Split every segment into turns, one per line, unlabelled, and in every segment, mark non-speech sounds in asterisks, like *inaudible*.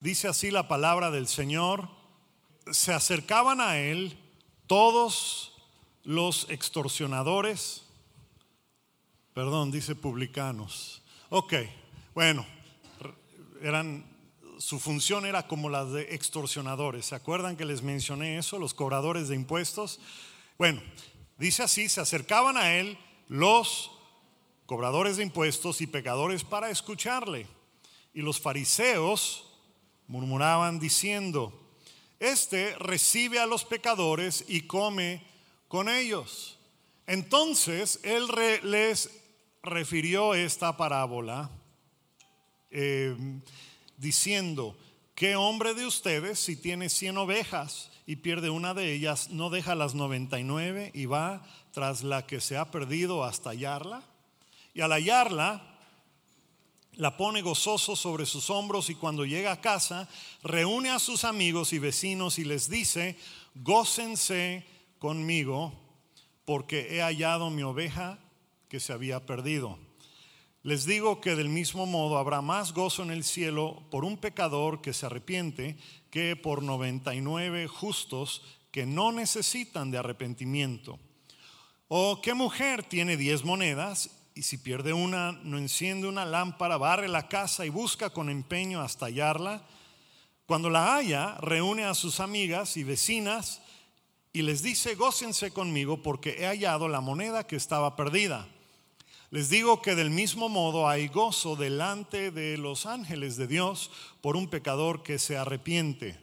Dice así la palabra del Señor. Se acercaban a él todos los extorsionadores, perdón, dice publicanos. Ok, bueno, eran, su función era como la de extorsionadores. ¿Se acuerdan que les mencioné eso? Los cobradores de impuestos. Bueno, dice así, se acercaban a él los cobradores de impuestos y pecadores para escucharle. Y los fariseos murmuraban diciendo, este recibe a los pecadores y come con ellos. Entonces él les refirió esta parábola eh, diciendo, ¿qué hombre de ustedes si tiene cien ovejas y pierde una de ellas, no deja las 99 y va tras la que se ha perdido hasta hallarla? Y al hallarla, la pone gozoso sobre sus hombros y cuando llega a casa, reúne a sus amigos y vecinos y les dice, gócense conmigo porque he hallado mi oveja que se había perdido. Les digo que del mismo modo habrá más gozo en el cielo por un pecador que se arrepiente que por 99 justos que no necesitan de arrepentimiento. ¿O qué mujer tiene diez monedas y si pierde una, no enciende una lámpara, barre la casa y busca con empeño hasta hallarla. Cuando la haya, reúne a sus amigas y vecinas y les dice, gócense conmigo porque he hallado la moneda que estaba perdida. Les digo que del mismo modo hay gozo delante de los ángeles de Dios por un pecador que se arrepiente.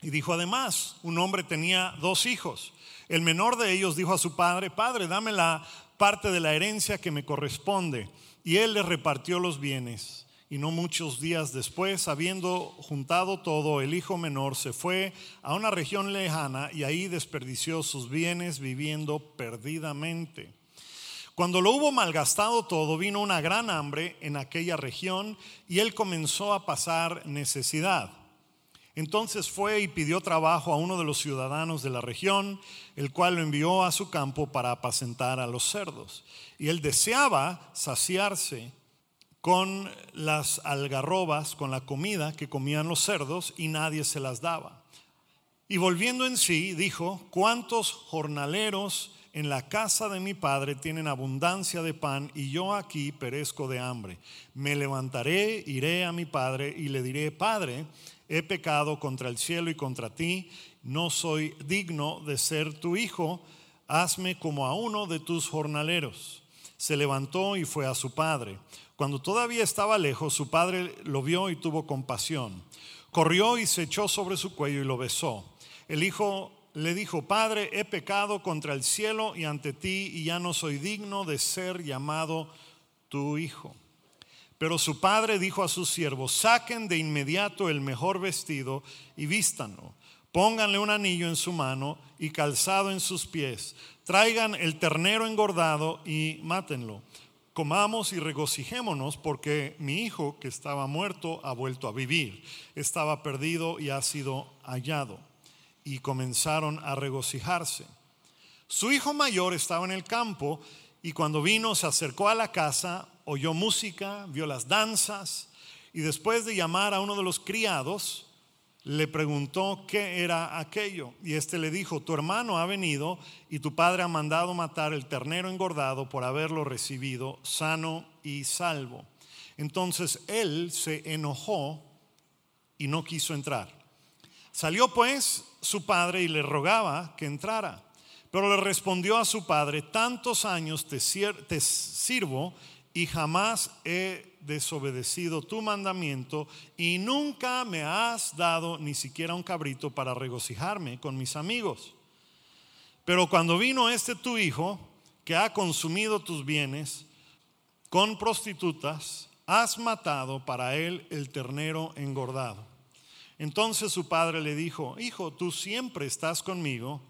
Y dijo además, un hombre tenía dos hijos. El menor de ellos dijo a su padre, Padre, dame la parte de la herencia que me corresponde. Y él le repartió los bienes. Y no muchos días después, habiendo juntado todo, el hijo menor se fue a una región lejana y ahí desperdició sus bienes viviendo perdidamente. Cuando lo hubo malgastado todo, vino una gran hambre en aquella región y él comenzó a pasar necesidad. Entonces fue y pidió trabajo a uno de los ciudadanos de la región, el cual lo envió a su campo para apacentar a los cerdos. Y él deseaba saciarse con las algarrobas, con la comida que comían los cerdos, y nadie se las daba. Y volviendo en sí, dijo, ¿cuántos jornaleros en la casa de mi padre tienen abundancia de pan y yo aquí perezco de hambre? Me levantaré, iré a mi padre y le diré, Padre, he pecado contra el cielo y contra ti, no soy digno de ser tu hijo, hazme como a uno de tus jornaleros. Se levantó y fue a su padre. Cuando todavía estaba lejos, su padre lo vio y tuvo compasión. Corrió y se echó sobre su cuello y lo besó. El hijo le dijo, Padre, he pecado contra el cielo y ante ti y ya no soy digno de ser llamado tu hijo. Pero su padre dijo a sus siervos, saquen de inmediato el mejor vestido y vístanlo. Pónganle un anillo en su mano y calzado en sus pies. Traigan el ternero engordado y mátenlo. Comamos y regocijémonos porque mi hijo que estaba muerto ha vuelto a vivir. Estaba perdido y ha sido hallado. Y comenzaron a regocijarse. Su hijo mayor estaba en el campo y cuando vino se acercó a la casa oyó música, vio las danzas y después de llamar a uno de los criados, le preguntó qué era aquello. Y éste le dijo, tu hermano ha venido y tu padre ha mandado matar el ternero engordado por haberlo recibido sano y salvo. Entonces él se enojó y no quiso entrar. Salió pues su padre y le rogaba que entrara. Pero le respondió a su padre, tantos años te, sirvo y jamás he desobedecido tu mandamiento y nunca me has dado ni siquiera un cabrito para regocijarme con mis amigos. Pero cuando vino este tu hijo, que ha consumido tus bienes con prostitutas, has matado para él el ternero engordado. Entonces su padre le dijo, hijo, tú siempre estás conmigo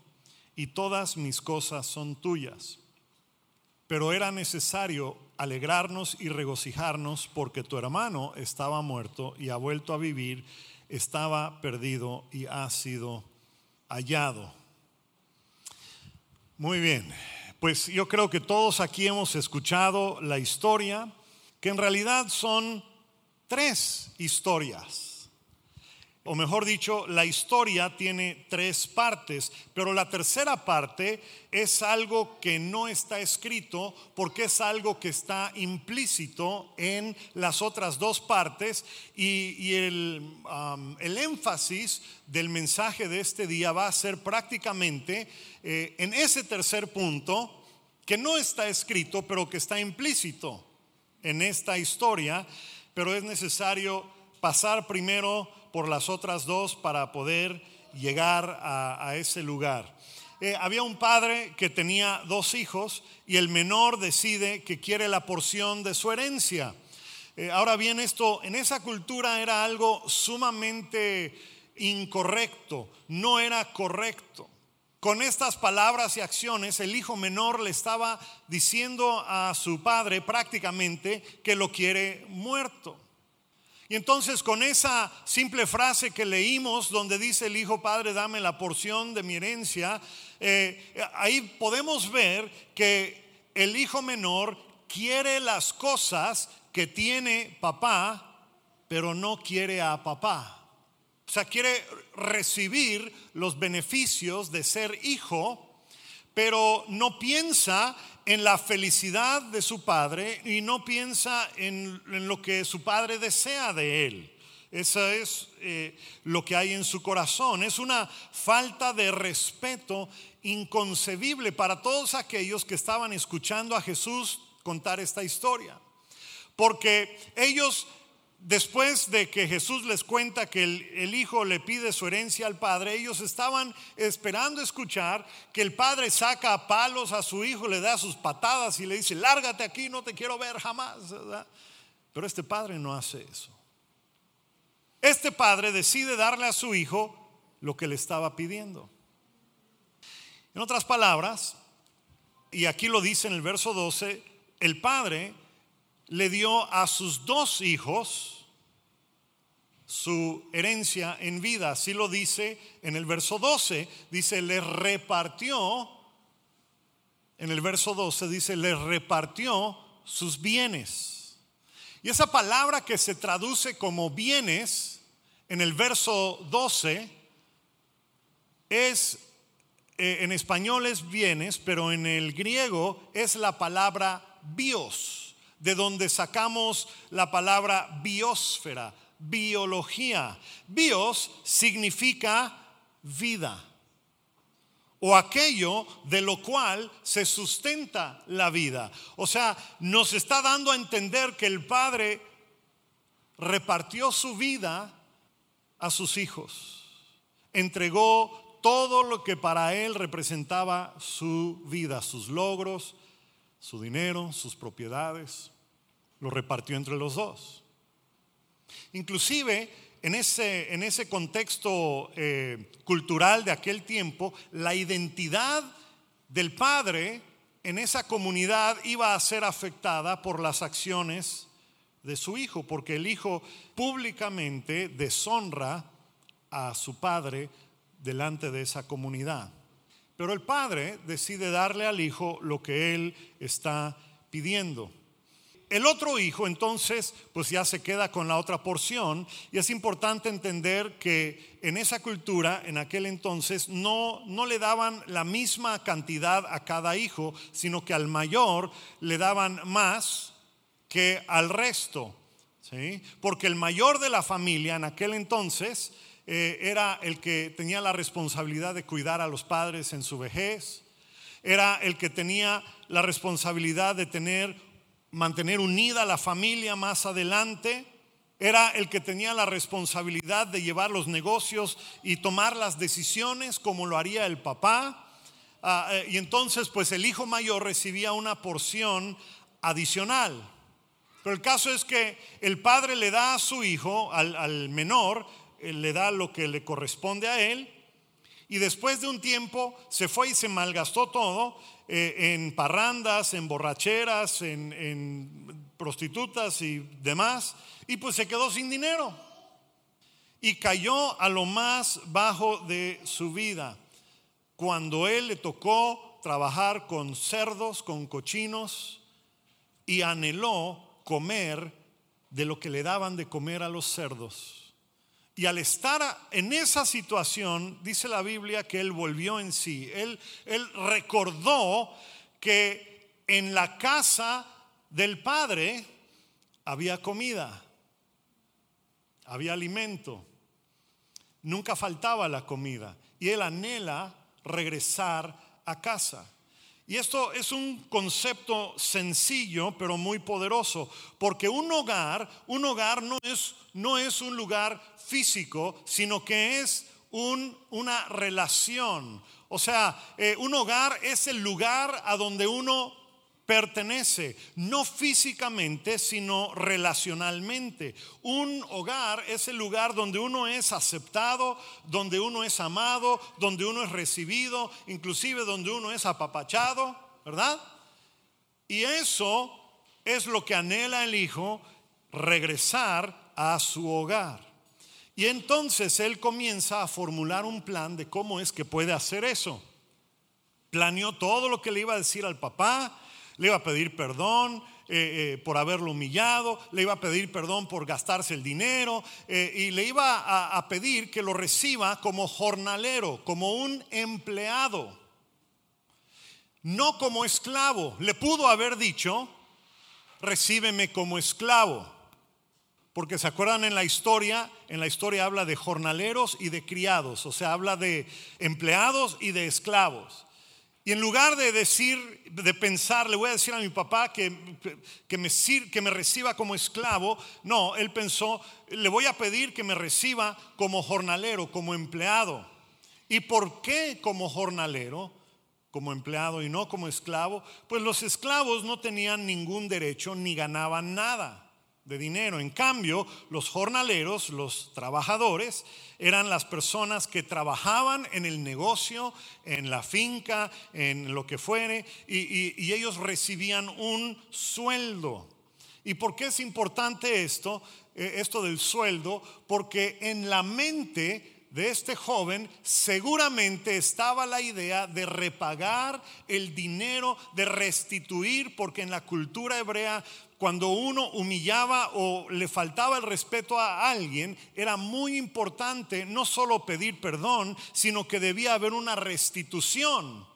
y todas mis cosas son tuyas. Pero era necesario alegrarnos y regocijarnos porque tu hermano estaba muerto y ha vuelto a vivir, estaba perdido y ha sido hallado. Muy bien, pues yo creo que todos aquí hemos escuchado la historia, que en realidad son tres historias. O mejor dicho, la historia tiene tres partes, pero la tercera parte es algo que no está escrito porque es algo que está implícito en las otras dos partes y, el, énfasis del mensaje de este día va a ser prácticamente eh, en ese tercer punto que no está escrito, pero que está implícito en esta historia, pero es necesario pasar primero por las otras dos para poder llegar a, ese lugar. Eh, había un padre que tenía dos hijos y el menor decide que quiere la porción de su herencia. Eh, ahora bien, esto en esa cultura era algo sumamente incorrecto, no era correcto. Con estas palabras y acciones, el hijo menor le estaba diciendo a su padre prácticamente que lo quiere muerto. Y entonces con esa simple frase que leímos, donde dice el Hijo Padre, dame la porción de mi herencia, eh, ahí podemos ver que el Hijo menor quiere las cosas que tiene papá, pero no quiere a papá. O sea, quiere recibir los beneficios de ser hijo, pero no piensa en la felicidad de su padre y no piensa en, lo que su padre desea de él. Eso es eh, lo que hay en su corazón. Es una falta de respeto inconcebible para todos aquellos que estaban escuchando a Jesús contar esta historia. Porque ellos después de que Jesús les cuenta que el, hijo le pide su herencia al padre, ellos estaban esperando escuchar que el padre saca a palos a su hijo, le da sus patadas y le dice, lárgate aquí, no te quiero ver jamás. Pero este padre no hace eso. Este padre decide darle a su hijo lo que le estaba pidiendo. En otras palabras, y aquí lo dice en el verso 12, el padre le dio a sus dos hijos su herencia en vida. Así lo dice en el verso 12. Dice, le repartió, en el verso 12 dice, le repartió sus bienes. Y esa palabra que se traduce como bienes en el verso 12 es, eh, en español es bienes, pero en el griego es la palabra bios de donde sacamos la palabra biosfera, biología. Bios significa vida o aquello de lo cual se sustenta la vida. O sea, nos está dando a entender que el Padre repartió su vida a sus hijos, entregó todo lo que para él representaba su vida, sus logros, su dinero, sus propiedades, lo repartió entre los dos. Inclusive en ese, en ese contexto eh, cultural de aquel tiempo, la identidad del padre en esa comunidad iba a ser afectada por las acciones de su hijo, porque el hijo públicamente deshonra a su padre delante de esa comunidad. Pero el padre decide darle al hijo lo que él está pidiendo. El otro hijo entonces pues ya se queda con la otra porción y es importante entender que en esa cultura, en aquel entonces, no, no le daban la misma cantidad a cada hijo, sino que al mayor le daban más que al resto. ¿sí? Porque el mayor de la familia en aquel entonces eh, era el que tenía la responsabilidad de cuidar a los padres en su vejez, era el que tenía la responsabilidad de tener, mantener unida la familia más adelante, era el que tenía la responsabilidad de llevar los negocios y tomar las decisiones como lo haría el papá. Ah, eh, y entonces pues el hijo mayor recibía una porción adicional. Pero el caso es que el padre le da a su hijo, al menor, le da lo que le corresponde a él. Y después de un tiempo se fue y se malgastó todo eh, en parrandas, en borracheras, en, en prostitutas y demás. Y pues se quedó sin dinero. Y cayó a lo más bajo de su vida. Cuando él le tocó trabajar con cerdos, con cochinos, y anheló comer de lo que le daban de comer a los cerdos Y al estar en esa situación, dice la Biblia que él volvió en sí. Él, recordó que en la casa del Padre había comida, había alimento, nunca faltaba la comida. Y él anhela regresar a casa. Y esto es un concepto sencillo, pero muy poderoso, porque un hogar, un hogar no es, no es un lugar físico, sino que es un, una relación. O sea, eh, un hogar es el lugar a donde uno pertenece, no físicamente, sino relacionalmente. Un hogar es el lugar donde uno es aceptado, donde uno es amado, donde uno es recibido, inclusive donde uno es apapachado, ¿verdad? Y eso es lo que anhela el hijo, regresar a su hogar. Y entonces él comienza a formular un plan de cómo es que puede hacer eso. Planeó todo lo que le iba a decir al papá, le iba a pedir perdón eh, eh, por haberlo humillado, le iba a pedir perdón por gastarse el dinero eh, y le iba a, a pedir que lo reciba como jornalero, como un empleado, no como esclavo. Le pudo haber dicho, recíbeme como esclavo. Porque se acuerdan en la historia, en la historia habla de jornaleros y de criados, o sea, habla de empleados y de esclavos. Y en lugar de decir, de pensar, le voy a decir a mi papá que, que, me, que me reciba como esclavo, no, él pensó, le voy a pedir que me reciba como jornalero, como empleado. ¿Y por qué como jornalero? como empleado y no como esclavo, pues los esclavos no tenían ningún derecho ni ganaban nada de dinero. En cambio, los jornaleros, los trabajadores, eran las personas que trabajaban en el negocio, en la finca, en lo que fuere, y, ellos recibían un sueldo. ¿Y por qué es importante esto, eh, esto del sueldo? Porque en la mente de este joven seguramente estaba la idea de repagar el dinero, de restituir, porque en la cultura hebrea cuando uno humillaba o le faltaba el respeto a alguien, era muy importante no solo pedir perdón, sino que debía haber una restitución.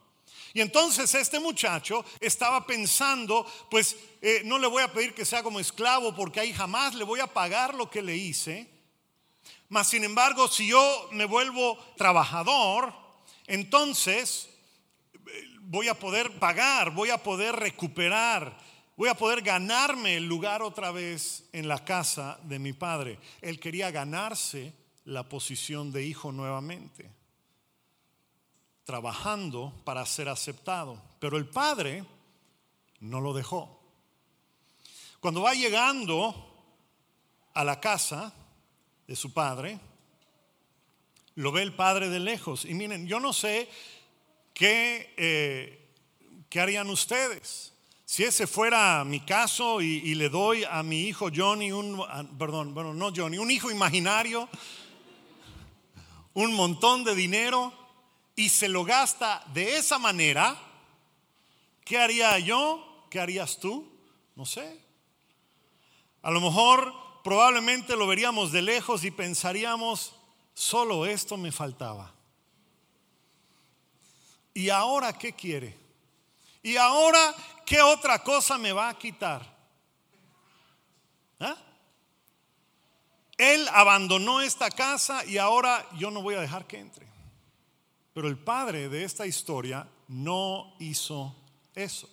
Y entonces este muchacho estaba pensando, pues eh, no le voy a pedir que sea como esclavo porque ahí jamás le voy a pagar lo que le hice. Mas sin embargo, si yo me vuelvo trabajador, entonces eh, voy a poder pagar, voy a poder recuperar voy a poder ganarme el lugar otra vez en la casa de mi padre. Él quería ganarse la posición de hijo nuevamente, trabajando para ser aceptado. Pero el padre no lo dejó. Cuando va llegando a la casa de su padre, lo ve el padre de lejos. Y miren, yo no sé qué, eh, qué harían ustedes. Si ese fuera mi caso y, le doy a mi hijo Johnny un, perdón, bueno, no Johnny, un hijo imaginario, un montón de dinero y se lo gasta de esa manera, ¿qué haría yo? ¿Qué harías tú? No sé. A lo mejor probablemente lo veríamos de lejos y pensaríamos, solo esto me faltaba. ¿Y ahora qué quiere? ¿Y ahora ¿qué otra cosa me va a quitar? ¿Ah? Él abandonó esta casa y ahora yo no voy a dejar que entre. Pero el padre de esta historia no hizo eso.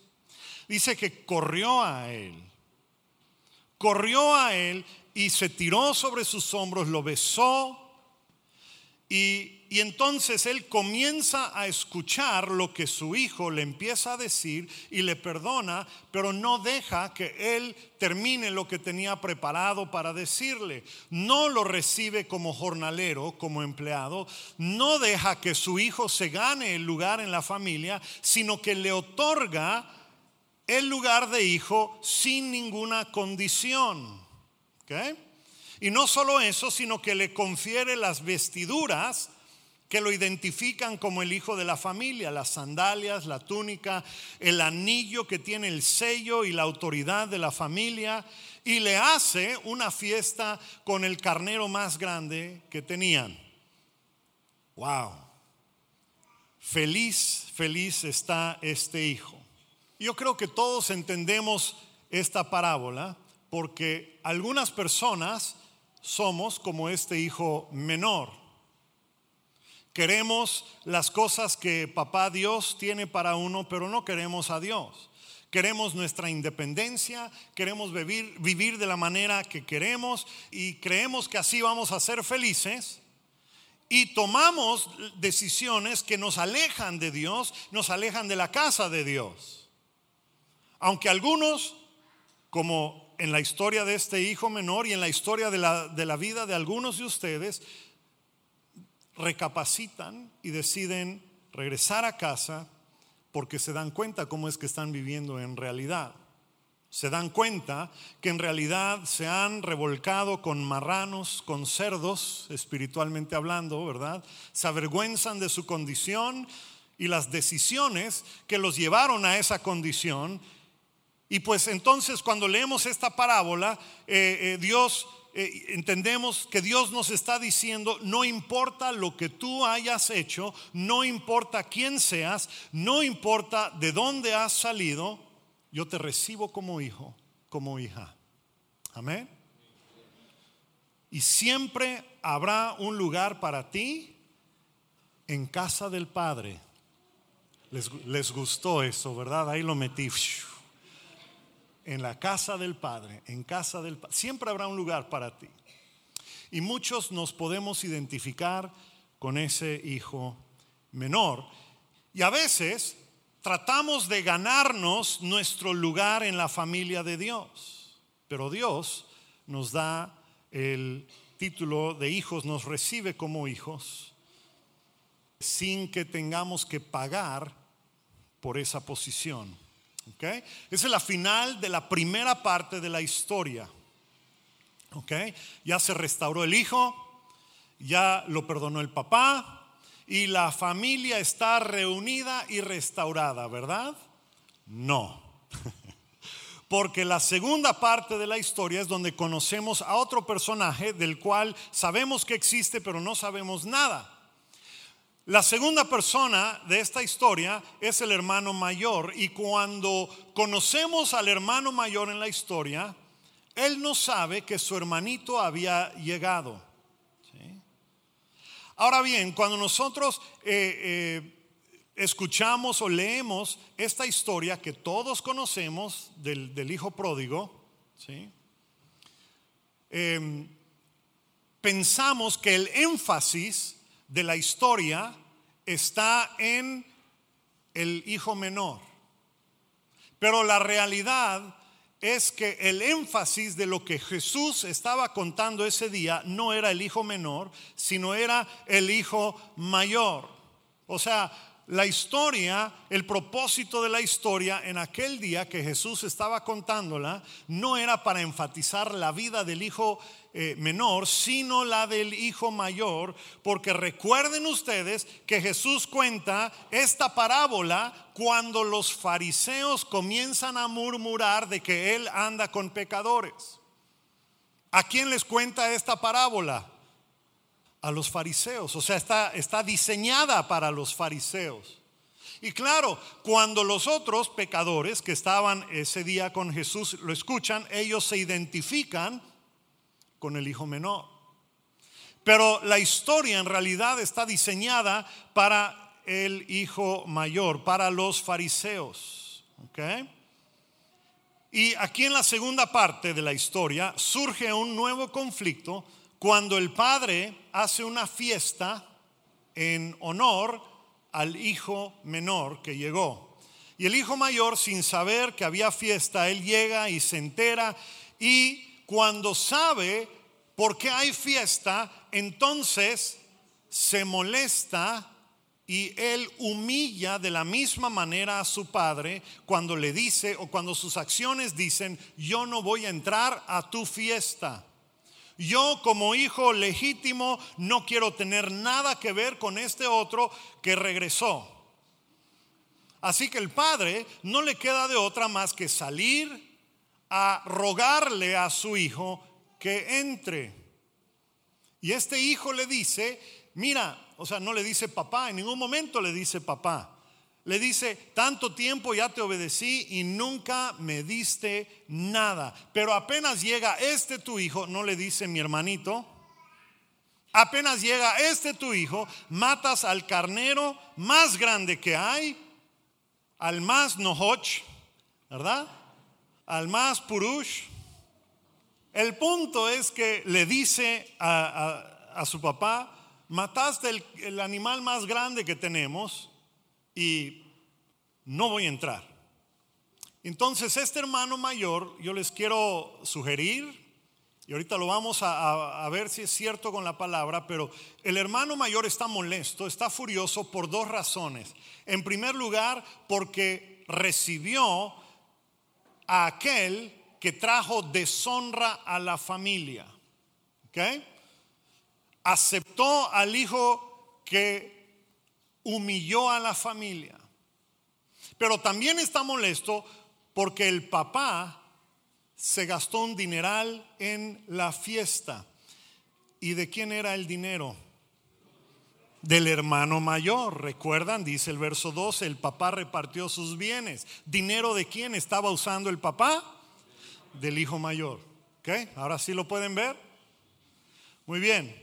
Dice que corrió a él. Corrió a él y se tiró sobre sus hombros, lo besó y y entonces él comienza a escuchar lo que su hijo le empieza a decir y le perdona, pero no deja que él termine lo que tenía preparado para decirle. No lo recibe como jornalero, como empleado, no deja que su hijo se gane el lugar en la familia, sino que le otorga el lugar de hijo sin ninguna condición. Y no solo eso, sino que le confiere las vestiduras que lo identifican como el hijo de la familia, las sandalias, la túnica, el anillo que tiene el sello y la autoridad de la familia, y le hace una fiesta con el carnero más grande que tenían. Wow. Feliz, feliz está este hijo. Yo creo que todos entendemos esta parábola porque algunas personas somos como este hijo menor. Queremos las cosas que papá Dios tiene para uno, pero no queremos a Dios. Queremos nuestra independencia, queremos vivir, de la manera que queremos y creemos que así vamos a ser felices. Y tomamos decisiones que nos alejan de Dios, nos alejan de la casa de Dios. Aunque algunos, como en la historia de este hijo menor y en la historia de la, de la vida de algunos de ustedes, recapacitan y deciden regresar a casa porque se dan cuenta cómo es que están viviendo en realidad. Se dan cuenta que en realidad se han revolcado con marranos, con cerdos, espiritualmente hablando, ¿verdad? Se avergüenzan de su condición y las decisiones que los llevaron a esa condición. Y pues entonces cuando leemos esta parábola, eh, eh, Dios eh, entendemos que Dios nos está diciendo, no importa lo que tú hayas hecho, no importa quién seas, no importa de dónde has salido, yo te recibo como hijo, como hija. Amén. Y siempre habrá un lugar para ti en casa del Padre. Les, les gustó eso, ¿verdad? Ahí lo metí en la casa del Padre, en casa del Padre. Siempre habrá un lugar para ti. Y muchos nos podemos identificar con ese hijo menor. Y a veces tratamos de ganarnos nuestro lugar en la familia de Dios. Pero Dios nos da el título de hijos, nos recibe como hijos, sin que tengamos que pagar por esa posición. Esa es la final de la primera parte de la historia. Ya se restauró el hijo, ya lo perdonó el papá y la familia está reunida y restaurada, ¿verdad? No. *laughs* Porque la segunda parte de la historia es donde conocemos a otro personaje del cual sabemos que existe pero no sabemos nada. La segunda persona de esta historia es el hermano mayor y cuando conocemos al hermano mayor en la historia, él no sabe que su hermanito había llegado. Ahora bien, cuando nosotros eh, eh, escuchamos o leemos esta historia que todos conocemos del, hijo pródigo, em, pensamos que el énfasis de la historia está en el hijo menor. Pero la realidad es que el énfasis de lo que Jesús estaba contando ese día no era el hijo menor, sino era el hijo mayor. O sea, la historia, el propósito de la historia en aquel día que Jesús estaba contándola, no era para enfatizar la vida del hijo eh, menor, sino la del hijo mayor, porque recuerden ustedes que Jesús cuenta esta parábola cuando los fariseos comienzan a murmurar de que Él anda con pecadores. ¿A quién les cuenta esta parábola? A los fariseos, o sea, está, está diseñada para los fariseos. Y claro, cuando los otros pecadores que estaban ese día con Jesús lo escuchan, ellos se identifican con el hijo menor. Pero la historia en realidad está diseñada para el hijo mayor, para los fariseos. Y aquí en la segunda parte de la historia surge un nuevo conflicto cuando el padre hace una fiesta en honor al hijo menor que llegó. Y el hijo mayor, sin saber que había fiesta, él llega y se entera y cuando sabe por qué hay fiesta, entonces se molesta y él humilla de la misma manera a su padre cuando le dice o cuando sus acciones dicen, yo no voy a entrar a tu fiesta. Yo como hijo legítimo no quiero tener nada que ver con este otro que regresó. Así que el padre no le queda de otra más que salir a rogarle a su hijo que entre. Y este hijo le dice, mira, o sea, no le dice papá, en ningún momento le dice papá. Le dice, tanto tiempo ya te obedecí y nunca me diste nada. Pero apenas llega este tu hijo, no le dice mi hermanito, apenas llega este tu hijo, matas al carnero más grande que hay, al más nohoch, ¿verdad? Al más purush. El punto es que le dice a, su papá, mataste el, el animal más grande que tenemos y no voy a entrar. Entonces, este hermano mayor, yo les quiero sugerir, y ahorita lo vamos a, ver si es cierto con la palabra, pero el hermano mayor está molesto, está furioso por dos razones. En primer lugar, porque recibió a aquel que trajo deshonra a la familia. Aceptó al hijo que humilló a la familia. Pero también está molesto porque el papá se gastó un dineral en la fiesta. ¿Y de quién era el dinero? Del hermano mayor. ¿Recuerdan? Dice el verso 12, el papá repartió sus bienes. ¿Dinero de quién estaba usando el papá? Del hijo mayor. ¿Ok? Ahora sí lo pueden ver. Muy bien.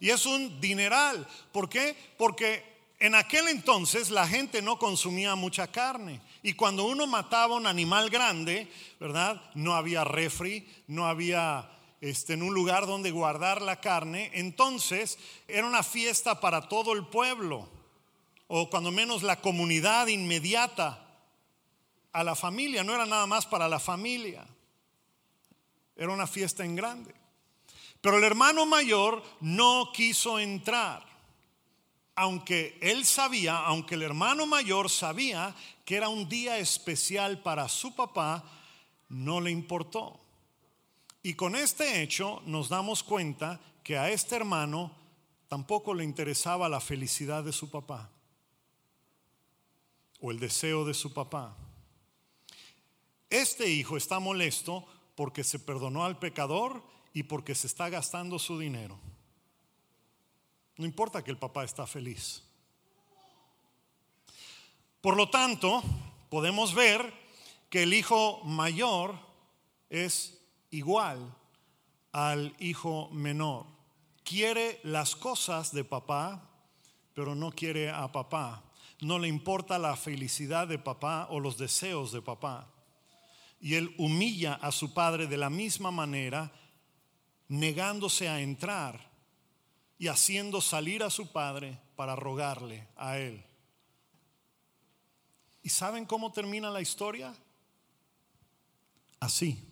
Y es un dineral. ¿Por qué? Porque en aquel entonces la gente no consumía mucha carne. Y cuando uno mataba un animal grande, ¿verdad? No había refri, no había este, en un lugar donde guardar la carne. Entonces era una fiesta para todo el pueblo, o cuando menos la comunidad inmediata a la familia. No era nada más para la familia, era una fiesta en grande. Pero el hermano mayor no quiso entrar aunque él sabía, aunque el hermano mayor sabía que era un día especial para su papá, no le importó. Y con este hecho nos damos cuenta que a este hermano tampoco le interesaba la felicidad de su papá o el deseo de su papá. Este hijo está molesto porque se perdonó al pecador y porque se está gastando su dinero. No importa que el papá está feliz. Por lo tanto, podemos ver que el hijo mayor es igual al hijo menor. Quiere las cosas de papá, pero no quiere a papá. No le importa la felicidad de papá o los deseos de papá. Y él humilla a su padre de la misma manera, negándose a entrar y haciendo salir a su padre para rogarle a él. ¿Y saben cómo termina la historia? Así.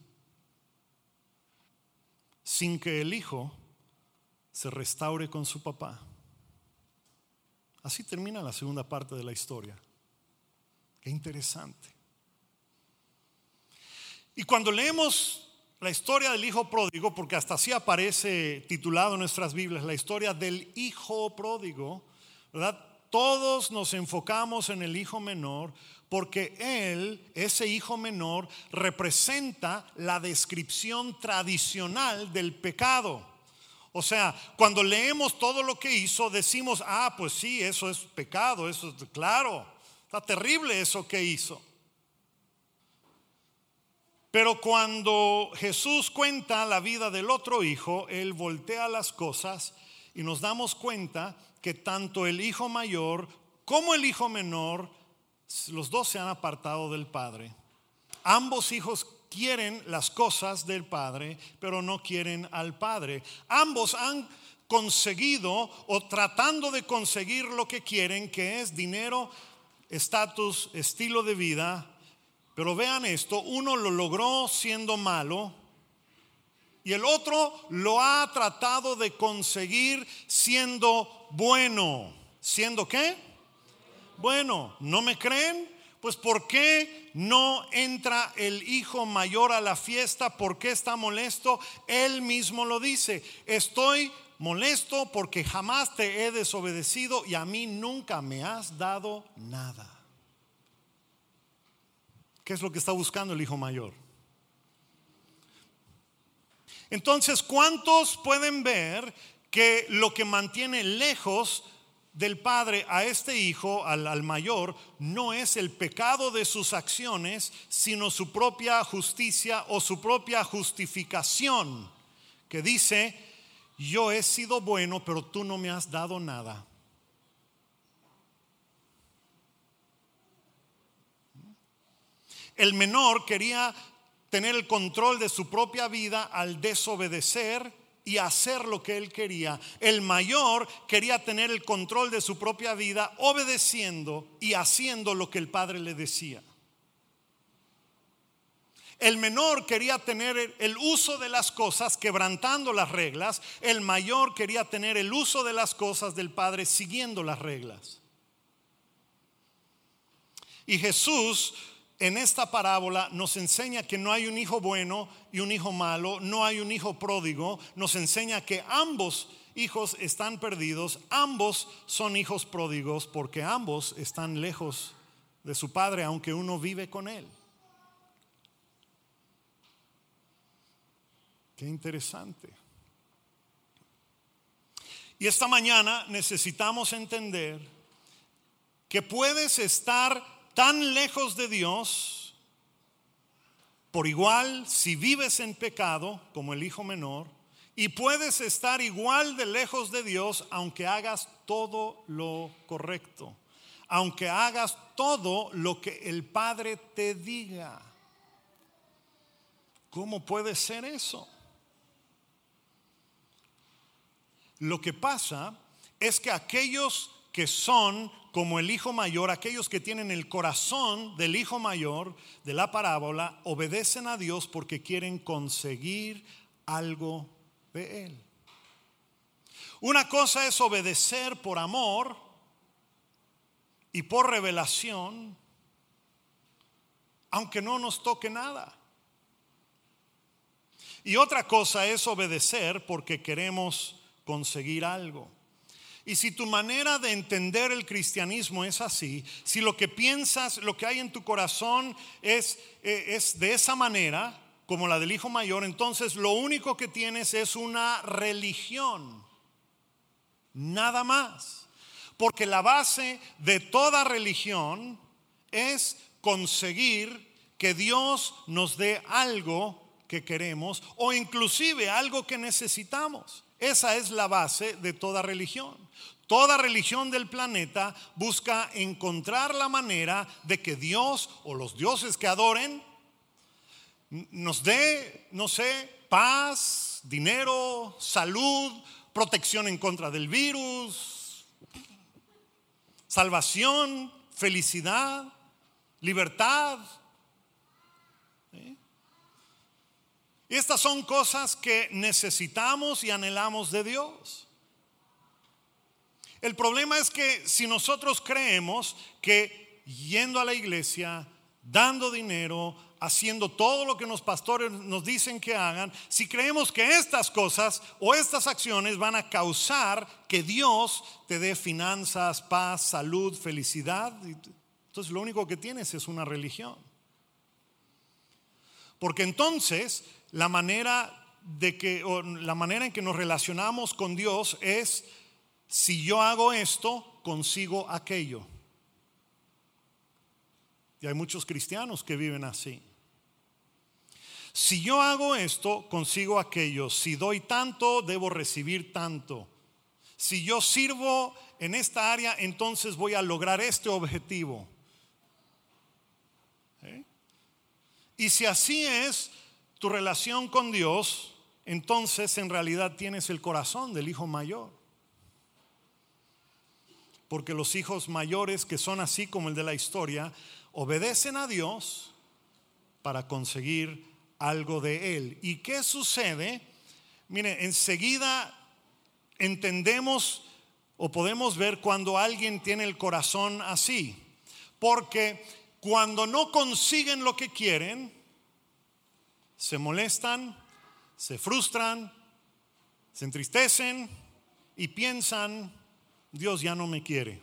Sin que el hijo se restaure con su papá. Así termina la segunda parte de la historia. Qué interesante. Y cuando leemos la historia del hijo pródigo, porque hasta así aparece titulado en nuestras Biblias, la historia del hijo pródigo, ¿verdad? Todos nos enfocamos en el hijo menor porque él, ese hijo menor, representa la descripción tradicional del pecado. O sea, cuando leemos todo lo que hizo, decimos, ah, pues sí, eso es pecado, eso es claro, está terrible eso que hizo. Pero cuando Jesús cuenta la vida del otro hijo, Él voltea las cosas y nos damos cuenta que tanto el hijo mayor como el hijo menor, los dos se han apartado del Padre. Ambos hijos quieren las cosas del Padre, pero no quieren al Padre. Ambos han conseguido o tratando de conseguir lo que quieren, que es dinero, estatus, estilo de vida, pero vean esto, uno lo logró siendo malo y el otro lo ha tratado de conseguir siendo bueno. ¿Siendo qué? Bueno, ¿no me creen? Pues ¿por qué no entra el hijo mayor a la fiesta? ¿Por qué está molesto? Él mismo lo dice. Estoy molesto porque jamás te he desobedecido y a mí nunca me has dado nada. ¿Qué es lo que está buscando el hijo mayor? Entonces, ¿cuántos pueden ver que lo que mantiene lejos del padre a este hijo, al, al, mayor, no es el pecado de sus acciones, sino su propia justicia o su propia justificación, que dice, yo he sido bueno, pero tú no me has dado nada. El menor quería tener el control de su propia vida al desobedecer y hacer lo que él quería. El mayor quería tener el control de su propia vida obedeciendo y haciendo lo que el padre le decía. El menor quería tener el uso de las cosas quebrantando las reglas. El mayor quería tener el uso de las cosas del Padre siguiendo las reglas. Y Jesús en esta parábola nos enseña que no hay un hijo bueno y un hijo malo, no hay un hijo pródigo, nos enseña que ambos hijos están perdidos, ambos son hijos pródigos porque ambos están lejos de su padre aunque uno vive con él. Qué interesante. Y esta mañana necesitamos entender que puedes estar tan lejos de Dios, por igual si vives en pecado como el hijo menor, y puedes estar igual de lejos de Dios aunque hagas todo lo correcto, aunque hagas todo lo que el Padre te diga. ¿Cómo puede ser eso? Lo que pasa es que aquellos que son como el hijo mayor, aquellos que tienen el corazón del hijo mayor de la parábola, obedecen a Dios porque quieren conseguir algo de Él. Una cosa es obedecer por amor y por revelación, aunque no nos toque nada. Y otra cosa es obedecer porque queremos conseguir algo. Y si tu manera de entender el cristianismo es así, si lo que piensas, lo que hay en tu corazón es, eh, es de esa manera, como la del hijo mayor, entonces lo único que tienes es una religión. Nada más. Porque la base de toda religión es conseguir que Dios nos dé algo que queremos o inclusive algo que necesitamos. Esa es la base de toda religión. Toda religión del planeta busca encontrar la manera de que Dios o los dioses que adoren nos dé, no sé, paz, dinero, salud, protección en contra del virus, salvación, felicidad, libertad, estas son cosas que necesitamos y anhelamos de Dios. El problema es que si nosotros creemos que yendo a la iglesia, dando dinero, haciendo todo lo que los pastores nos dicen que hagan, si creemos que estas cosas o estas acciones van a causar que Dios te dé finanzas, paz, salud, felicidad, entonces lo único que tienes es una religión. Porque entonces la manera de que la manera en que nos relacionamos con Dios es si yo hago esto, consigo aquello. Y hay muchos cristianos que viven así. Si yo hago esto, consigo aquello. Si doy tanto, debo recibir tanto. Si yo sirvo en esta área, entonces voy a lograr este objetivo. ¿Eh? Y si así es, tu relación con Dios, entonces en realidad tienes el corazón del hijo mayor. Porque los hijos mayores, que son así como el de la historia, obedecen a Dios para conseguir algo de Él. ¿Y qué sucede? Mire, enseguida entendemos o podemos ver cuando alguien tiene el corazón así. Porque cuando no consiguen lo que quieren, se molestan, se frustran, se entristecen y piensan, Dios ya no me quiere.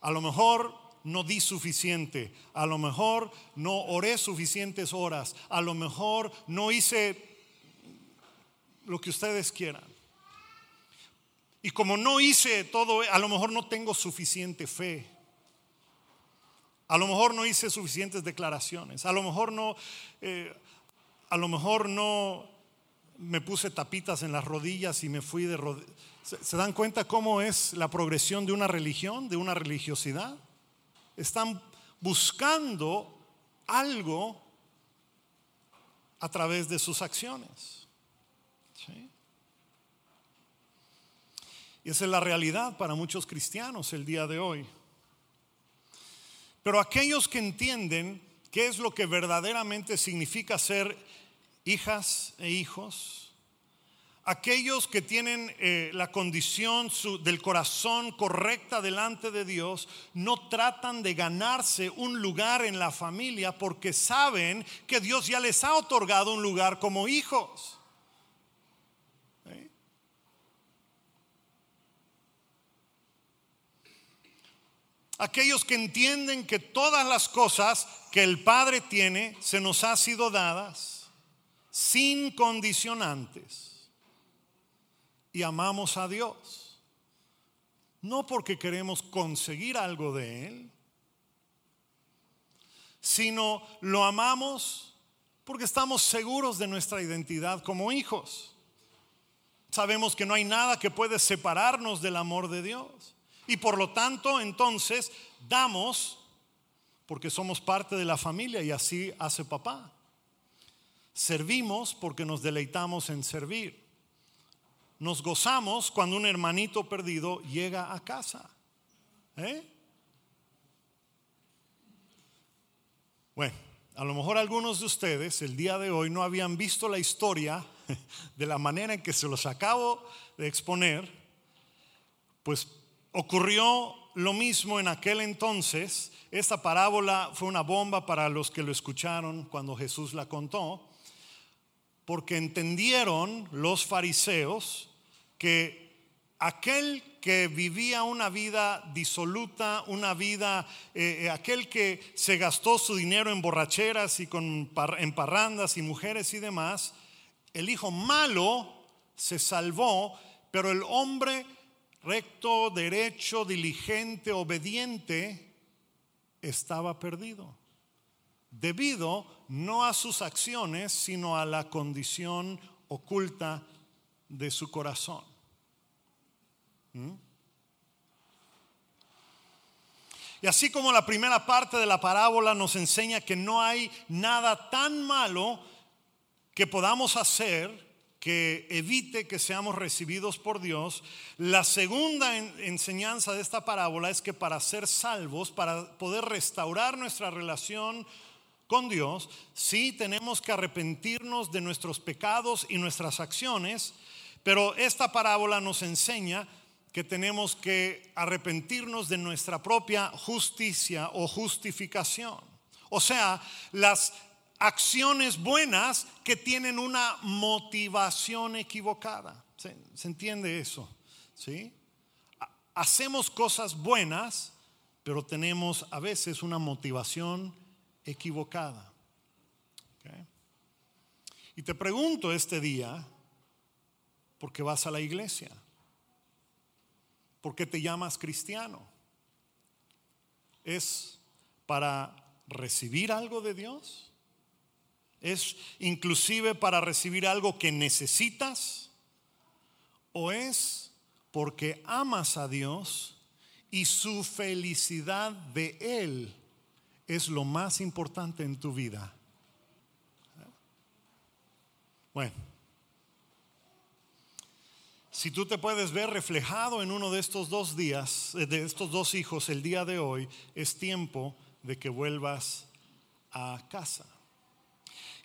A lo mejor no di suficiente, a lo mejor no oré suficientes horas, a lo mejor no hice lo que ustedes quieran. Y como no hice todo, a lo mejor no tengo suficiente fe. A lo mejor no hice suficientes declaraciones. A lo mejor no, eh, a lo mejor no me puse tapitas en las rodillas y me fui de rodillas. ¿Se dan cuenta cómo es la progresión de una religión, de una religiosidad? están buscando algo a través de sus acciones. Y esa es la realidad para muchos cristianos el día de hoy. Pero aquellos que entienden qué es lo que verdaderamente significa ser hijas e hijos, aquellos que tienen eh, la condición del corazón correcta delante de Dios no tratan de ganarse un lugar en la familia porque saben que Dios ya les ha otorgado un lugar como hijos. Aquellos que entienden que todas las cosas que el Padre tiene se nos ha sido dadas sin condicionantes y amamos a Dios. No porque queremos conseguir algo de Él, sino lo amamos porque estamos seguros de nuestra identidad como hijos. Sabemos que no hay nada que puede separarnos del amor de Dios. Y por lo tanto, entonces, damos porque somos parte de la familia y así hace papá. Servimos porque nos deleitamos en servir nos gozamos cuando un hermanito perdido llega a casa. ¿Eh? Bueno, a lo mejor algunos de ustedes el día de hoy no habían visto la historia *laughs* de la manera en que se los acabo de exponer, pues ocurrió lo mismo en aquel entonces. Esta parábola fue una bomba para los que lo escucharon cuando Jesús la contó porque entendieron los fariseos que aquel que vivía una vida disoluta, una vida, eh, eh, aquel que se gastó su dinero en borracheras y con, en parrandas y mujeres y demás, el hijo malo se salvó, pero el hombre recto, derecho, diligente, obediente, estaba perdido debido no a sus acciones, sino a la condición oculta de su corazón. ¿Mm? Y así como la primera parte de la parábola nos enseña que no hay nada tan malo que podamos hacer que evite que seamos recibidos por Dios, la segunda enseñanza de esta parábola es que para ser salvos, para poder restaurar nuestra relación con Dios, sí tenemos que arrepentirnos de nuestros pecados y nuestras acciones, pero esta parábola nos enseña que tenemos que arrepentirnos de nuestra propia justicia o justificación. O sea, las acciones buenas que tienen una motivación equivocada. ¿Se, entiende eso? ¿Sí? Hacemos cosas buenas, pero tenemos a veces una motivación equivocada. Y te pregunto este día, ¿por qué vas a la iglesia? ¿Por qué te llamas cristiano? ¿Es para recibir algo de Dios? ¿Es inclusive para recibir algo que necesitas? ¿O es porque amas a Dios y su felicidad de Él es lo más importante en tu vida. Bueno, si tú te puedes ver reflejado en uno de estos dos días, eh, de estos dos hijos el día de hoy, es tiempo de que vuelvas a casa.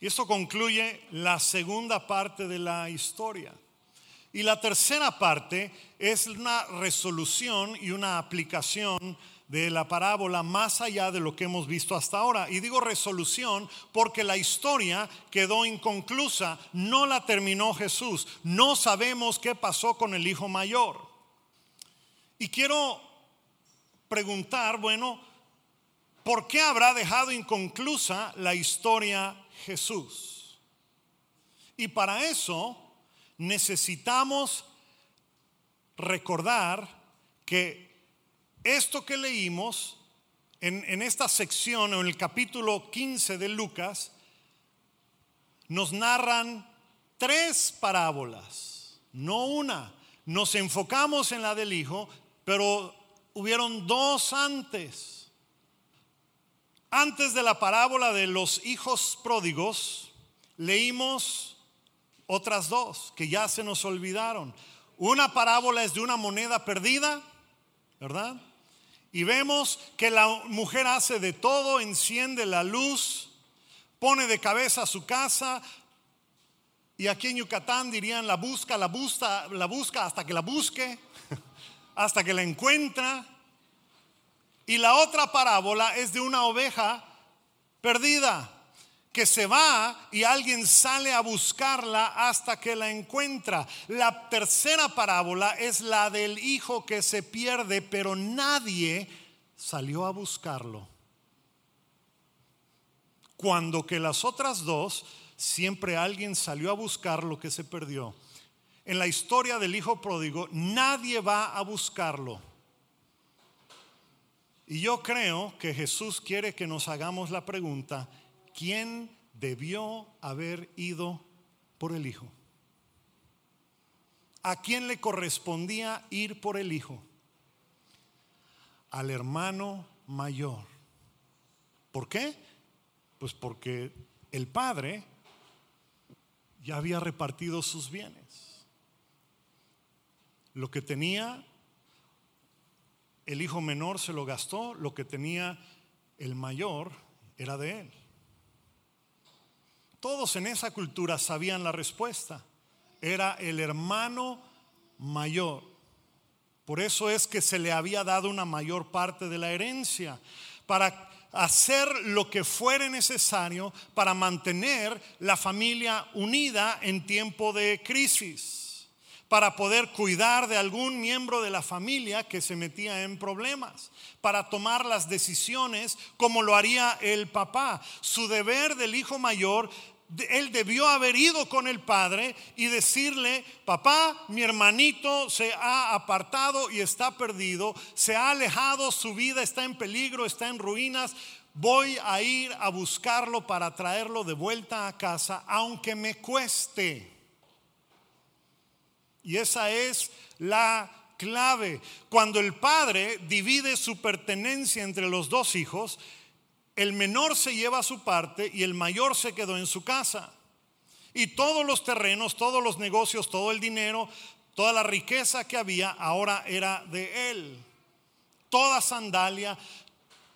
Y esto concluye la segunda parte de la historia. Y la tercera parte es una resolución y una aplicación de la parábola más allá de lo que hemos visto hasta ahora. Y digo resolución porque la historia quedó inconclusa, no la terminó Jesús, no sabemos qué pasó con el hijo mayor. Y quiero preguntar, bueno, ¿por qué habrá dejado inconclusa la historia Jesús? Y para eso necesitamos recordar que esto que leímos en, en, esta sección en el capítulo 15 de Lucas nos narran tres parábolas, no una. Nos enfocamos en la del Hijo, pero hubieron dos antes. Antes de la parábola de los hijos pródigos, leímos otras dos que ya se nos olvidaron. Una parábola es de una moneda perdida, ¿verdad? Y vemos que la mujer hace de todo, enciende la luz, pone de cabeza su casa, y aquí en Yucatán dirían la busca, la busca, la busca hasta que la busque, *laughs* hasta que la encuentra. Y la otra parábola es de una oveja perdida que se va y alguien sale a buscarla hasta que la encuentra. La tercera parábola es la del hijo que se pierde, pero nadie salió a buscarlo. Cuando que las otras dos siempre alguien salió a buscar lo que se perdió. En la historia del hijo pródigo, nadie va a buscarlo. Y yo creo que Jesús quiere que nos hagamos la pregunta, ¿quién debió haber ido por el hijo? ¿A quién le correspondía ir por el hijo? Al hermano mayor. ¿Por qué? Pues porque el padre ya había repartido sus bienes. Lo que tenía el hijo menor se lo gastó, lo que tenía el mayor era de él. Todos en esa cultura sabían la respuesta. Era el hermano mayor. Por eso es que se le había dado una mayor parte de la herencia, para hacer lo que fuere necesario para mantener la familia unida en tiempo de crisis, para poder cuidar de algún miembro de la familia que se metía en problemas, para tomar las decisiones como lo haría el papá. Su deber del hijo mayor él debió haber ido con el padre y decirle, papá, mi hermanito se ha apartado y está perdido, se ha alejado, su vida está en peligro, está en ruinas, voy a ir a buscarlo para traerlo de vuelta a casa, aunque me cueste. Y esa es la clave. Cuando el padre divide su pertenencia entre los dos hijos, el menor se lleva su parte y el mayor se quedó en su casa. Y todos los terrenos, todos los negocios, todo el dinero, toda la riqueza que había ahora era de él. Toda sandalia,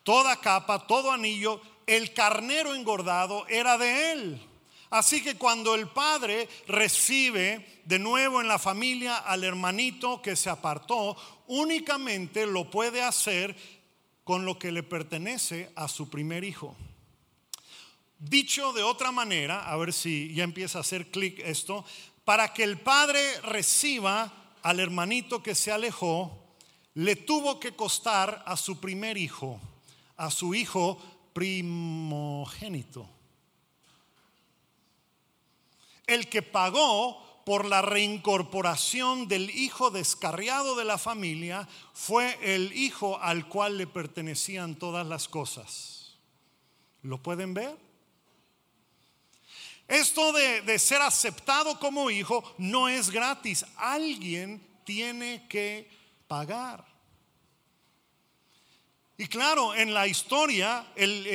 toda capa, todo anillo, el carnero engordado era de él. Así que cuando el padre recibe de nuevo en la familia al hermanito que se apartó, únicamente lo puede hacer con lo que le pertenece a su primer hijo. Dicho de otra manera, a ver si ya empieza a hacer clic esto, para que el padre reciba al hermanito que se alejó, le tuvo que costar a su primer hijo, a su hijo primogénito. El que pagó por la reincorporación del hijo descarriado de la familia fue el hijo al cual le pertenecían todas las cosas. ¿Lo pueden ver? Esto de, de, ser aceptado como hijo no es gratis. Alguien tiene que pagar. Y claro, en la historia, el,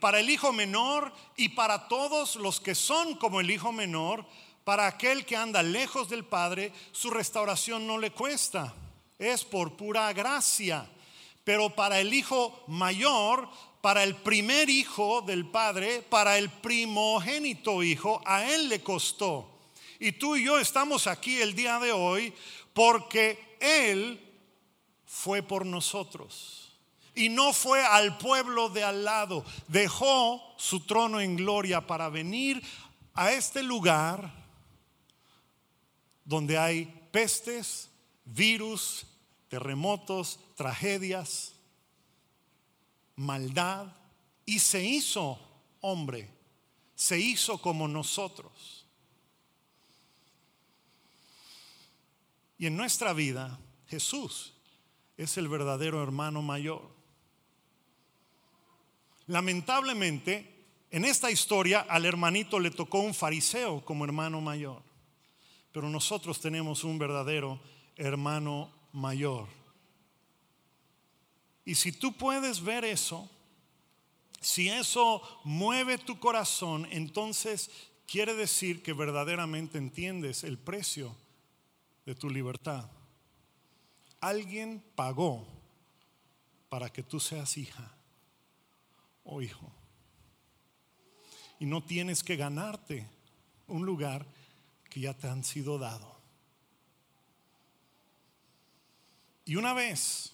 para el hijo menor y para todos los que son como el hijo menor, para aquel que anda lejos del Padre, su restauración no le cuesta, es por pura gracia. Pero para el hijo mayor, para el primer hijo del Padre, para el primogénito hijo, a él le costó. Y tú y yo estamos aquí el día de hoy porque Él fue por nosotros. Y no fue al pueblo de al lado. Dejó su trono en gloria para venir a este lugar donde hay pestes, virus, terremotos, tragedias. maldad y se hizo hombre, se hizo como nosotros. Y en nuestra vida, Jesús es el verdadero hermano mayor. Lamentablemente, en esta historia al hermanito le tocó un fariseo como hermano mayor, pero nosotros tenemos un verdadero hermano mayor. Y si tú puedes ver eso, si eso mueve tu corazón, entonces quiere decir que verdaderamente entiendes el precio de tu libertad. Alguien pagó para que tú seas hija o hijo. Y no tienes que ganarte un lugar que ya te han sido dado. Y una vez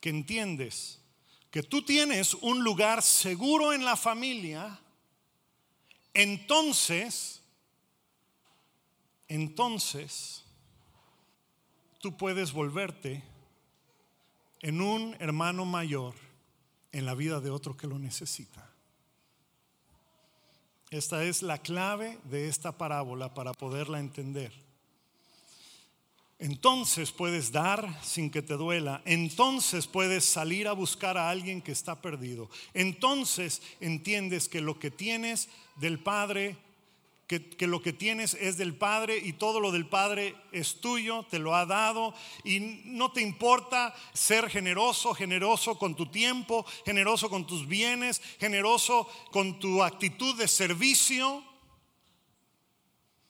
que entiendes que tú tienes un lugar seguro en la familia, entonces, entonces, tú puedes volverte en un hermano mayor en la vida de otro que lo necesita. Esta es la clave de esta parábola para poderla entender. Entonces puedes dar sin que te duela. Entonces puedes salir a buscar a alguien que está perdido. Entonces entiendes que lo que tienes del Padre, que, lo que tienes es del Padre y todo lo del Padre es tuyo, te lo ha dado. Y no te importa ser generoso, generoso con tu tiempo, generoso con tus bienes, generoso con tu actitud de servicio.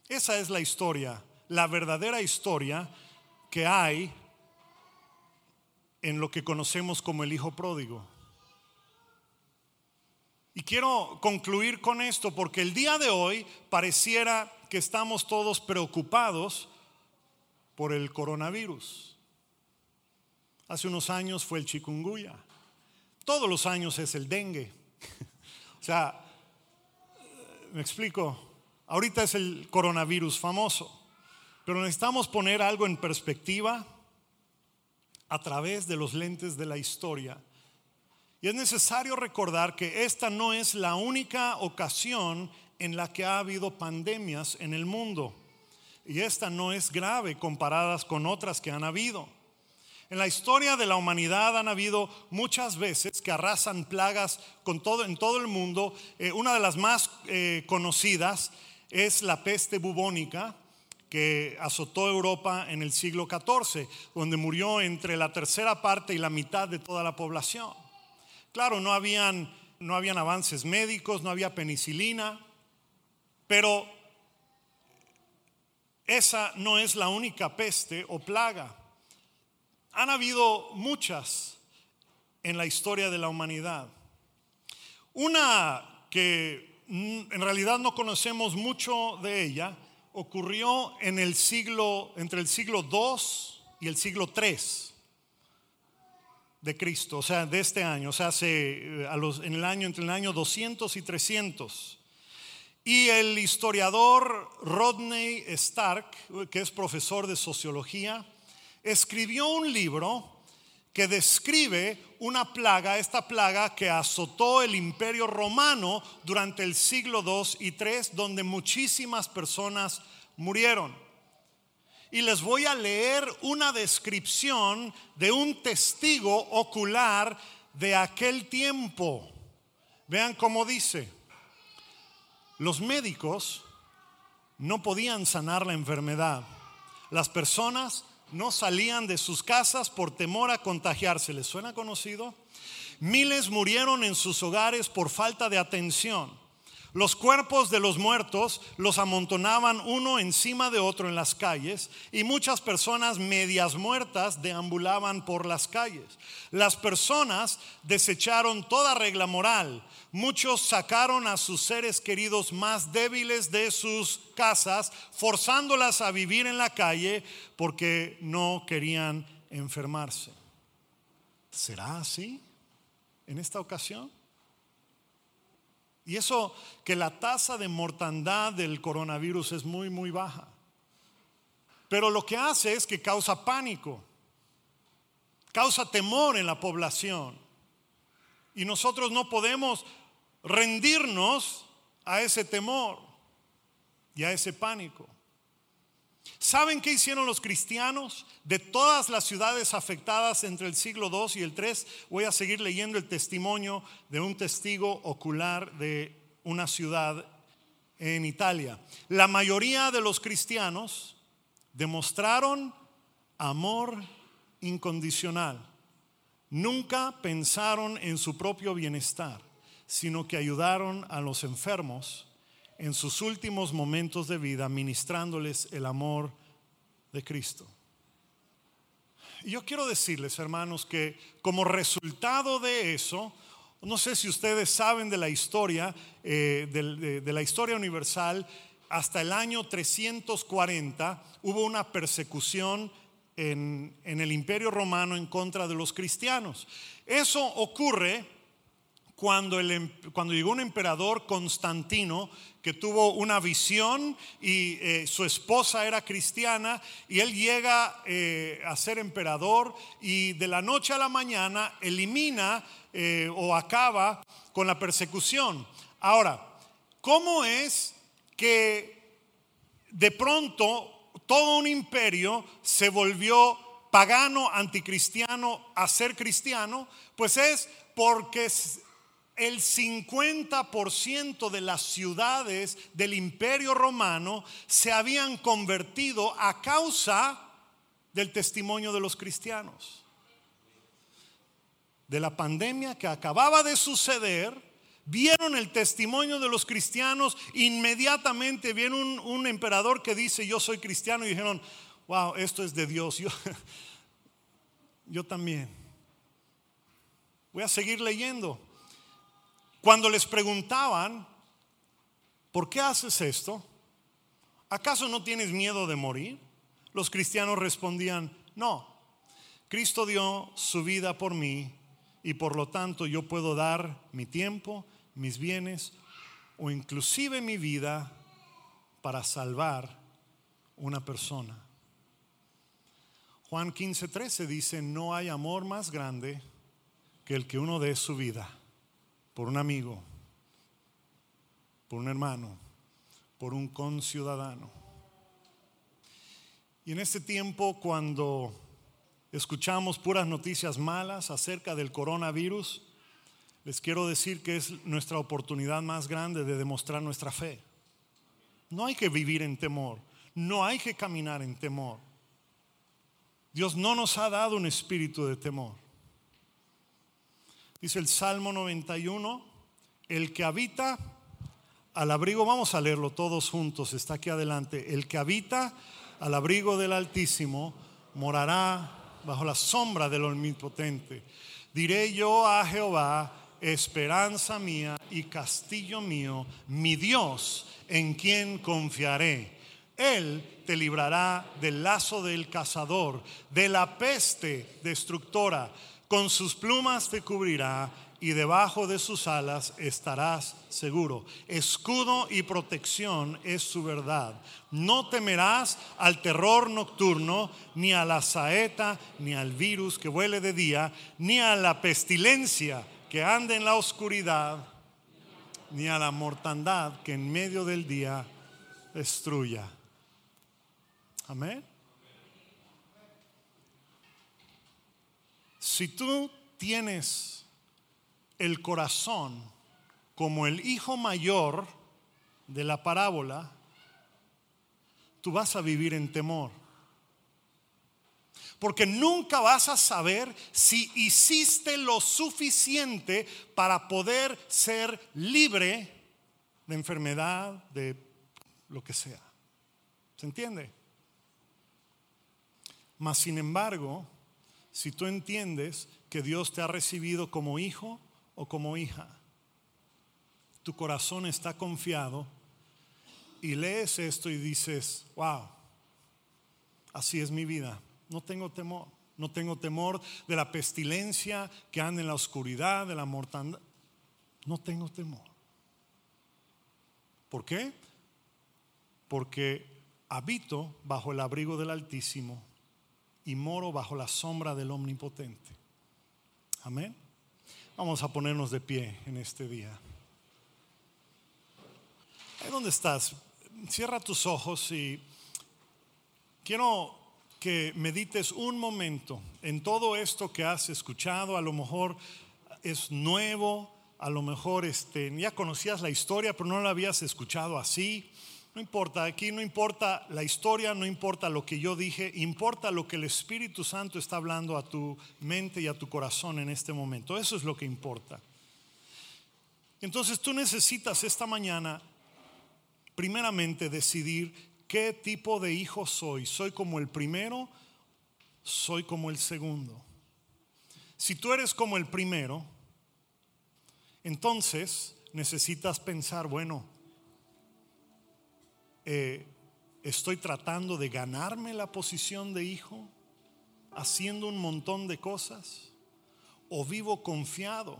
Esa es la historia la verdadera historia que hay en lo que conocemos como el hijo pródigo. Y quiero concluir con esto porque el día de hoy pareciera que estamos todos preocupados por el coronavirus. Hace unos años fue el chikungunya. Todos los años es el dengue. *laughs* o sea, me explico. Ahorita es el coronavirus famoso. Pero necesitamos poner algo en perspectiva a través de los lentes de la historia. Y es necesario recordar que esta no es la única ocasión en la que ha habido pandemias en el mundo. Y esta no es grave comparadas con otras que han habido. En la historia de la humanidad han habido muchas veces que arrasan plagas todo, en todo el mundo. Eh, una de las más eh, conocidas es la peste bubónica, que azotó Europa en el siglo XIV, donde murió entre la tercera parte y la mitad de toda la población. Claro, no habían, no habían avances médicos, no había penicilina, pero esa no es la única peste o plaga. Han habido muchas en la historia de la humanidad. Una que en realidad no conocemos mucho de ella ocurrió en el siglo, entre el siglo 2 y el siglo 3 de Cristo, o sea, de este año, o sea, hace, eh, en el año, entre el año 200 y 300. Y el historiador Rodney Stark, que es profesor de sociología, escribió un libro que describe una plaga, esta plaga que azotó el imperio romano durante el siglo II y III, donde muchísimas personas murieron. Y les voy a leer una descripción de un testigo ocular de aquel tiempo. Vean cómo dice, los médicos no podían sanar la enfermedad. Las personas no salían de sus casas por temor a contagiarse. ¿Les suena conocido? Miles murieron en sus hogares por falta de atención. Los cuerpos de los muertos los amontonaban uno encima de otro en las calles y muchas personas medias muertas deambulaban por las calles. Las personas desecharon toda regla moral. Muchos sacaron a sus seres queridos más débiles de sus casas, forzándolas a vivir en la calle porque no querían enfermarse. ¿Será así en esta ocasión? Y eso que la tasa de mortandad del coronavirus es muy, muy baja. Pero lo que hace es que causa pánico, causa temor en la población. Y nosotros no podemos rendirnos a ese temor y a ese pánico. ¿Saben qué hicieron los cristianos de todas las ciudades afectadas entre el siglo II y el III? Voy a seguir leyendo el testimonio de un testigo ocular de una ciudad en Italia. La mayoría de los cristianos demostraron amor incondicional. Nunca pensaron en su propio bienestar, sino que ayudaron a los enfermos en sus últimos momentos de vida, ministrándoles el amor de Cristo. Y yo quiero decirles, hermanos, que como resultado de eso, no sé si ustedes saben de la historia, eh, de, la historia universal, hasta el año 340 hubo una persecución en, el imperio romano en contra de los cristianos. Eso ocurre cuando, em, cuando llegó un emperador Constantino que tuvo una visión y eh, su esposa era cristiana y él llega eh, a ser emperador y de la noche a la mañana elimina eh, o acaba con la persecución. Ahora, ¿cómo es que de pronto todo un imperio se volvió pagano, anticristiano, a ser cristiano? Pues es porque el 50% de las ciudades del imperio romano se habían convertido a causa del testimonio de los cristianos. De la pandemia que acababa de suceder, vieron el testimonio de los cristianos, inmediatamente vieron un, emperador que dice yo soy cristiano y dijeron, wow, esto es de Dios, yo *laughs* también. Voy a seguir leyendo. Cuando les preguntaban, ¿por qué haces esto? ¿Acaso no tienes miedo de morir? Los cristianos respondían, no, Cristo dio su vida por mí y por lo tanto yo puedo dar mi tiempo, mis bienes o inclusive mi vida para salvar una persona. Juan 15:13 dice, no hay amor más grande que el que uno dé su vida por un amigo, por un hermano, por un conciudadano. Y en este tiempo cuando escuchamos puras noticias malas acerca del coronavirus, les quiero decir que es nuestra oportunidad más grande de demostrar nuestra fe. No hay que vivir en temor, no hay que caminar en temor. Dios no nos ha dado un espíritu de temor. Dice el Salmo 91, el que habita al abrigo, vamos a leerlo todos juntos, está aquí adelante, el que habita al abrigo del Altísimo morará bajo la sombra del Omnipotente. Diré yo a Jehová, esperanza mía y castillo mío, mi Dios, en quien confiaré. Él te librará del lazo del cazador, de la peste destructora con sus plumas te cubrirá y debajo de sus alas estarás seguro. Escudo y protección es su verdad. No temerás al terror nocturno, ni a la saeta, ni al virus que vuele de día, ni a la pestilencia que anda en la oscuridad, ni a la mortandad que en medio del día destruya. Amén. Si tú tienes el corazón como el hijo mayor de la parábola, tú vas a vivir en temor. Porque nunca vas a saber si hiciste lo suficiente para poder ser libre de enfermedad, de lo que sea. ¿Se entiende? Mas, sin embargo, si tú entiendes que Dios te ha recibido como hijo o como hija. Tu corazón está confiado y lees esto y dices, wow, así es mi vida. No tengo temor. No tengo temor de la pestilencia que anda en la oscuridad, de la mortandad. No tengo temor. ¿Por qué? Porque habito bajo el abrigo del Altísimo y moro bajo la sombra del Omnipotente. Amén. Vamos a ponernos de pie en este día. Ahí donde estás, cierra tus ojos y quiero que medites un momento en todo esto que has escuchado. A lo mejor es nuevo, a lo mejor este, ya conocías la historia, pero no la habías escuchado así. No importa, aquí no importa la historia, no importa lo que yo dije, importa lo que el Espíritu Santo está hablando a tu mente y a tu corazón en este momento. Eso es lo que importa. Entonces tú necesitas esta mañana, primeramente, decidir qué tipo de hijo soy. ¿Soy como el primero? ¿Soy como el segundo? Si tú eres como el primero, entonces necesitas pensar, bueno, eh, estoy tratando de ganarme la posición de hijo, haciendo un montón de cosas, o vivo confiado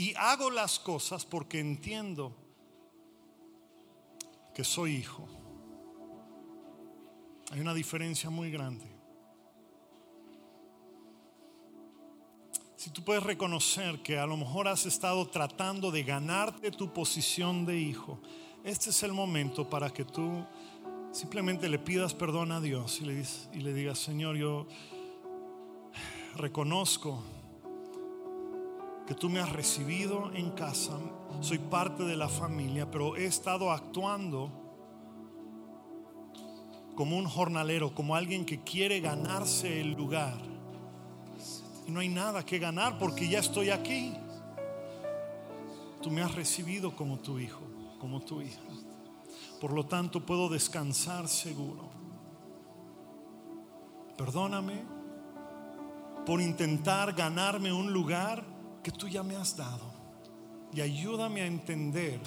y hago las cosas porque entiendo que soy hijo. Hay una diferencia muy grande. Si tú puedes reconocer que a lo mejor has estado tratando de ganarte tu posición de hijo, este es el momento para que tú simplemente le pidas perdón a Dios y le, digas, Señor, yo reconozco que tú me has recibido en casa, soy parte de la familia, pero he estado actuando como un jornalero, como alguien que quiere ganarse el lugar. Y no hay nada que ganar porque ya estoy aquí. Tú me has recibido como tu hijo como tu hija. Por lo tanto, puedo descansar seguro. Perdóname por intentar ganarme un lugar que tú ya me has dado. Y ayúdame a entender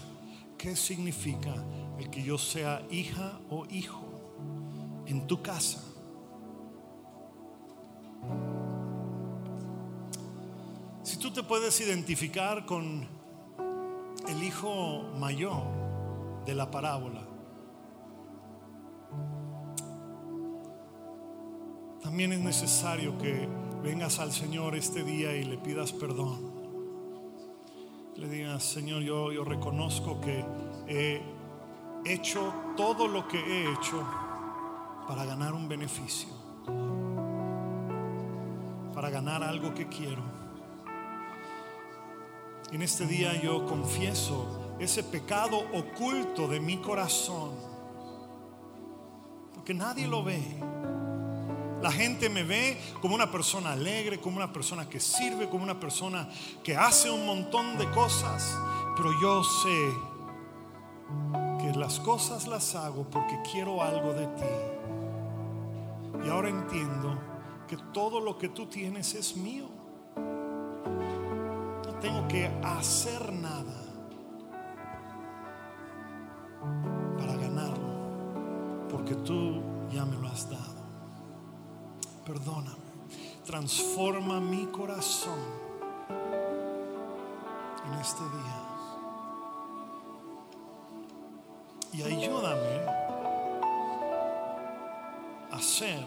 qué significa el que yo sea hija o hijo en tu casa. Si tú te puedes identificar con el hijo mayor de la parábola. También es necesario que vengas al Señor este día y le pidas perdón. Le digas, Señor, yo, reconozco que he hecho todo lo que he hecho para ganar un beneficio, para ganar algo que quiero. En este día yo confieso ese pecado oculto de mi corazón. Porque nadie lo ve. La gente me ve como una persona alegre, como una persona que sirve, como una persona que hace un montón de cosas. Pero yo sé que las cosas las hago porque quiero algo de ti. Y ahora entiendo que todo lo que tú tienes es mío tengo que hacer nada para ganarlo, porque tú ya me lo has dado. Perdóname, transforma mi corazón en este día. Y ayúdame a ser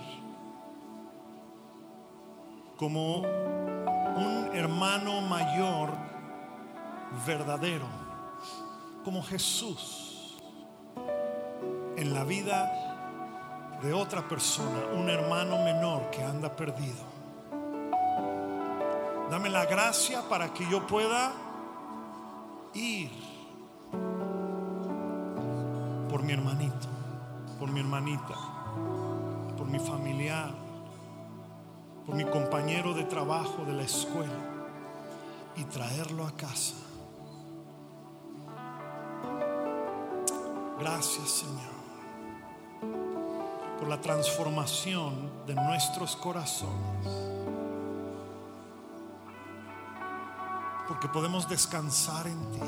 como un hermano mayor verdadero, como Jesús, en la vida de otra persona, un hermano menor que anda perdido. Dame la gracia para que yo pueda ir por mi hermanito, por mi hermanita, por mi familiar por mi compañero de trabajo de la escuela y traerlo a casa. Gracias Señor por la transformación de nuestros corazones. Porque podemos descansar en ti.